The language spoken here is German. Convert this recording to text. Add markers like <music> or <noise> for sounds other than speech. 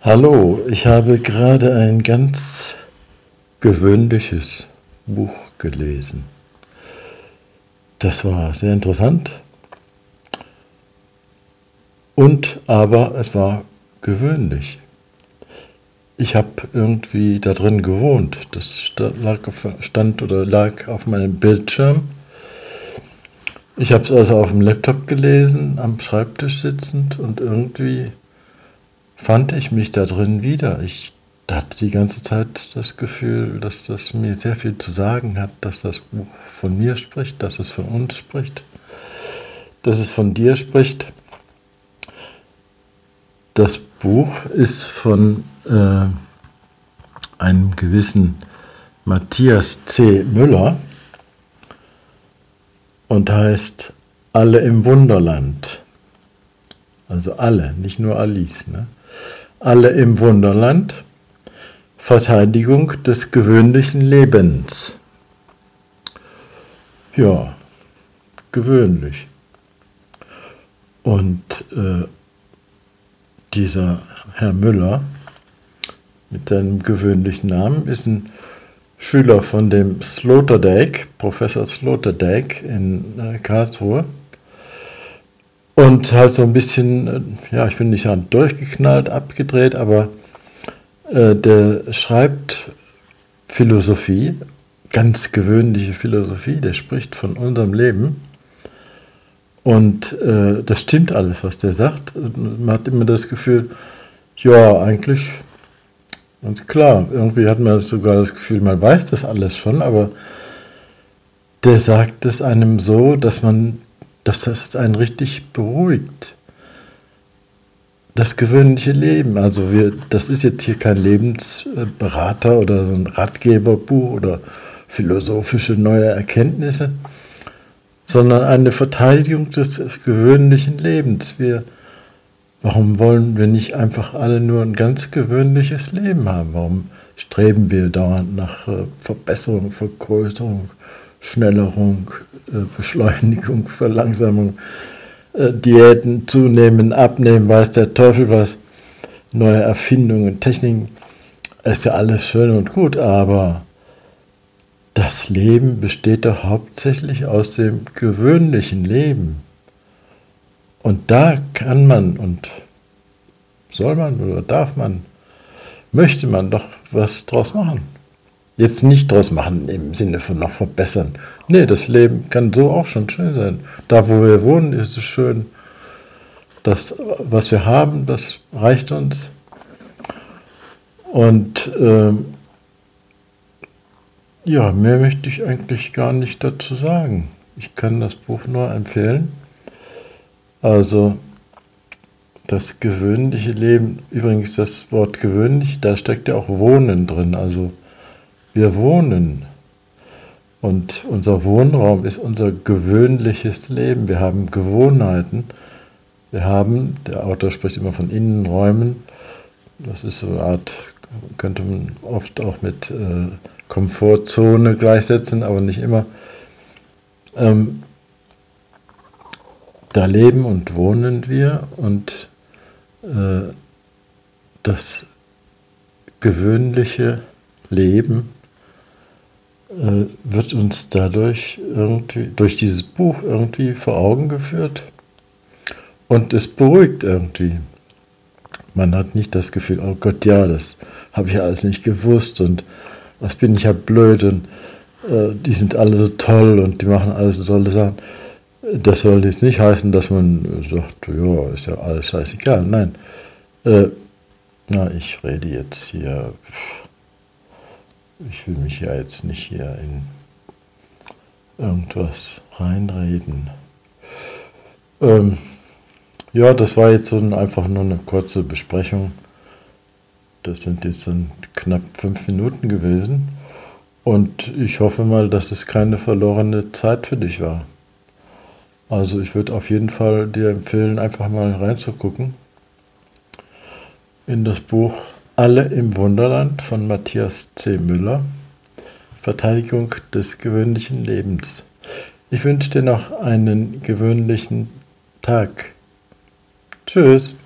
Hallo, ich habe gerade ein ganz gewöhnliches Buch gelesen. Das war sehr interessant und aber es war gewöhnlich. Ich habe irgendwie da drin gewohnt. Das stand oder lag auf meinem Bildschirm. Ich habe es also auf dem Laptop gelesen, am Schreibtisch sitzend und irgendwie fand ich mich da drin wieder. Ich hatte die ganze Zeit das Gefühl, dass das mir sehr viel zu sagen hat, dass das Buch von mir spricht, dass es von uns spricht, dass es von dir spricht. Das Buch ist von äh, einem gewissen Matthias C. Müller und heißt Alle im Wunderland. Also alle, nicht nur Alice. Ne? Alle im Wunderland, Verteidigung des gewöhnlichen Lebens. Ja, gewöhnlich. Und äh, dieser Herr Müller mit seinem gewöhnlichen Namen ist ein Schüler von dem Sloterdijk, Professor Sloterdijk in äh, Karlsruhe. Und halt so ein bisschen, äh, ja, ich will nicht sagen durchgeknallt, abgedreht, aber äh, der schreibt Philosophie, ganz gewöhnliche Philosophie, der spricht von unserem Leben. Und äh, das stimmt alles, was der sagt. Man hat immer das Gefühl, ja, eigentlich ganz klar. Irgendwie hat man sogar das Gefühl, man weiß das alles schon, aber der sagt es einem so, dass man dass das einen richtig beruhigt. Das gewöhnliche Leben, also wir, das ist jetzt hier kein Lebensberater oder so ein Ratgeberbuch oder philosophische neue Erkenntnisse, sondern eine Verteidigung des gewöhnlichen Lebens. Wir, warum wollen wir nicht einfach alle nur ein ganz gewöhnliches Leben haben? Warum streben wir dauernd nach äh, Verbesserung, Vergrößerung, Schnellerung, Beschleunigung, <laughs> Verlangsamung, äh, Diäten zunehmen, abnehmen, weiß der Teufel was, neue Erfindungen, Techniken, ist ja alles schön und gut, aber das Leben besteht doch hauptsächlich aus dem gewöhnlichen Leben. Und da kann man und soll man oder darf man, möchte man doch was draus machen jetzt nicht draus machen im Sinne von noch verbessern. Nee, das Leben kann so auch schon schön sein. Da, wo wir wohnen, ist es schön. Das, was wir haben, das reicht uns. Und äh, ja, mehr möchte ich eigentlich gar nicht dazu sagen. Ich kann das Buch nur empfehlen. Also das gewöhnliche Leben, übrigens das Wort gewöhnlich, da steckt ja auch Wohnen drin. Also wir wohnen. Und unser Wohnraum ist unser gewöhnliches Leben. Wir haben Gewohnheiten. Wir haben, der Autor spricht immer von Innenräumen. Das ist so eine Art, könnte man oft auch mit äh, Komfortzone gleichsetzen, aber nicht immer. Ähm, da leben und wohnen wir und äh, das gewöhnliche Leben äh, wird uns dadurch irgendwie, durch dieses Buch irgendwie vor Augen geführt. Und es beruhigt irgendwie. Man hat nicht das Gefühl, oh Gott, ja, das habe ich alles nicht gewusst und was bin ich ja blöd und äh, die sind alle so toll und die machen alles so tolle Sachen. Das soll jetzt nicht heißen, dass man sagt, ja, ist ja alles scheißegal. Nein. Äh, na, ich rede jetzt hier. Pff ich will mich ja jetzt nicht hier in irgendwas reinreden. Ähm, ja, das war jetzt so ein, einfach nur eine kurze Besprechung. Das sind jetzt dann knapp fünf Minuten gewesen. Und ich hoffe mal, dass es keine verlorene Zeit für dich war. Also ich würde auf jeden Fall dir empfehlen, einfach mal reinzugucken in das Buch alle im Wunderland von Matthias C. Müller. Verteidigung des gewöhnlichen Lebens. Ich wünsche dir noch einen gewöhnlichen Tag. Tschüss.